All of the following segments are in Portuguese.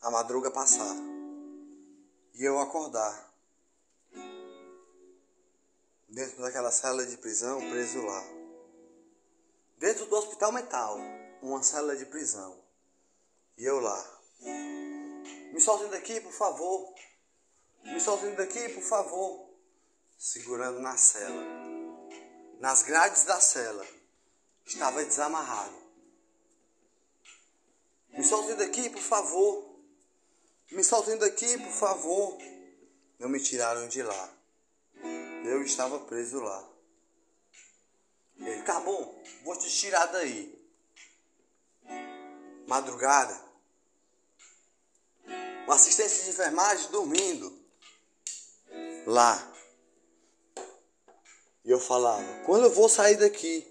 a madruga passar e eu acordar dentro daquela cela de prisão, preso lá. Dentro do hospital mental, uma cela de prisão. E eu lá. Me soltem daqui, por favor. Me soltem daqui, por favor. Segurando na cela. Nas grades da cela. Estava desamarrado. Me soltem daqui, por favor. Soltem daqui, por favor. Não me tiraram de lá. Eu estava preso lá. Ele, tá bom, vou te tirar daí. Madrugada. Uma assistência de enfermagem dormindo. Lá. E eu falava, quando eu vou sair daqui?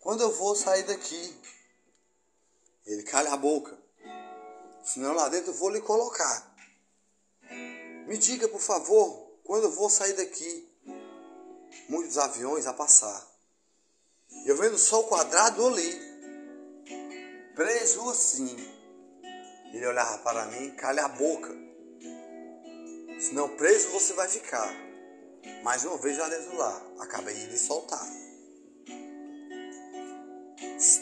Quando eu vou sair daqui? Ele calha a boca. Senão lá dentro eu vou lhe colocar. Me diga, por favor, quando eu vou sair daqui, muitos aviões a passar. Eu vendo só o quadrado ali, preso assim. Ele olhava para mim, calha a boca. Senão preso você vai ficar. Mais uma vez já dentro lá. Acabei de soltar.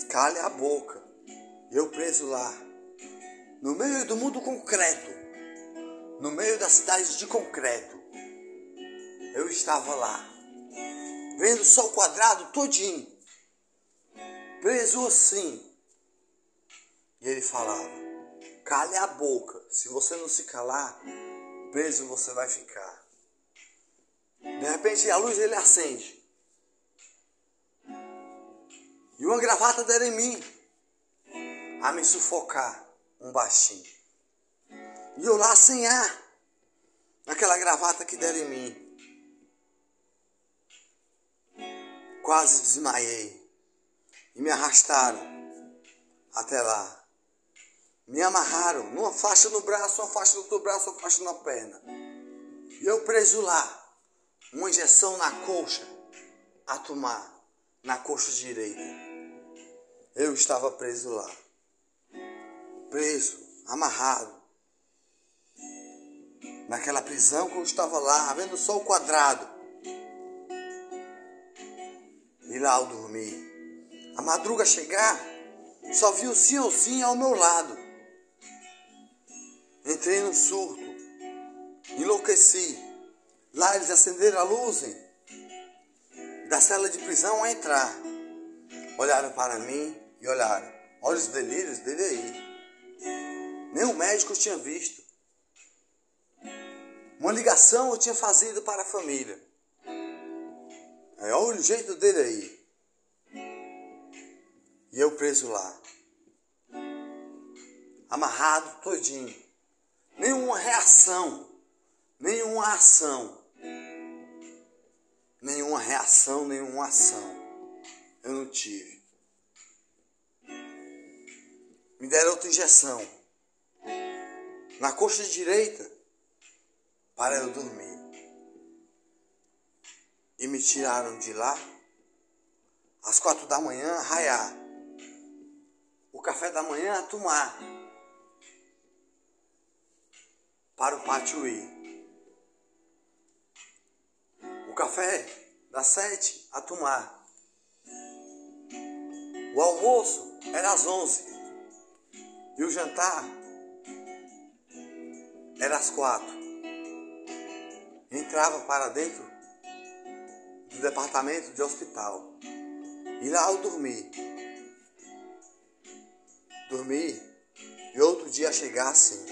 Calha a boca. Eu preso lá. No meio do mundo concreto. No meio da cidade de concreto eu estava lá, vendo o quadrado todinho, preso assim. E ele falava: cale a boca, se você não se calar, preso você vai ficar. De repente a luz ele acende. E uma gravata deram em mim, a me sufocar, um baixinho. E eu lá sem ar, naquela gravata que deram em mim. Quase desmaiei. E me arrastaram até lá. Me amarraram numa faixa no braço, uma faixa no outro braço, uma faixa na perna. E eu preso lá. Uma injeção na coxa a tomar, na coxa direita. Eu estava preso lá. Preso, amarrado. Naquela prisão que eu estava lá, vendo só o quadrado e lá ao dormir. A madruga chegar, só vi o senhorzinho ao meu lado. Entrei num surto, enlouqueci. Lá eles acenderam a luz da cela de prisão a entrar. Olharam para mim e olharam. Olha os delírios dele aí. Nem o médico tinha visto. Uma ligação eu tinha fazido para a família. É, olha o jeito dele aí. E eu preso lá. Amarrado todinho. Nenhuma reação. Nenhuma ação. Nenhuma reação, nenhuma ação. Eu não tive. Me deram outra injeção. Na coxa direita. Para eu dormir e me tiraram de lá às quatro da manhã, raiar. O café da manhã a tomar. Para o pátio ir. O café das sete a tomar. O almoço era às onze. E o jantar era às quatro. Entrava para dentro do departamento de hospital. E lá eu dormi. Dormi e outro dia chegar assim.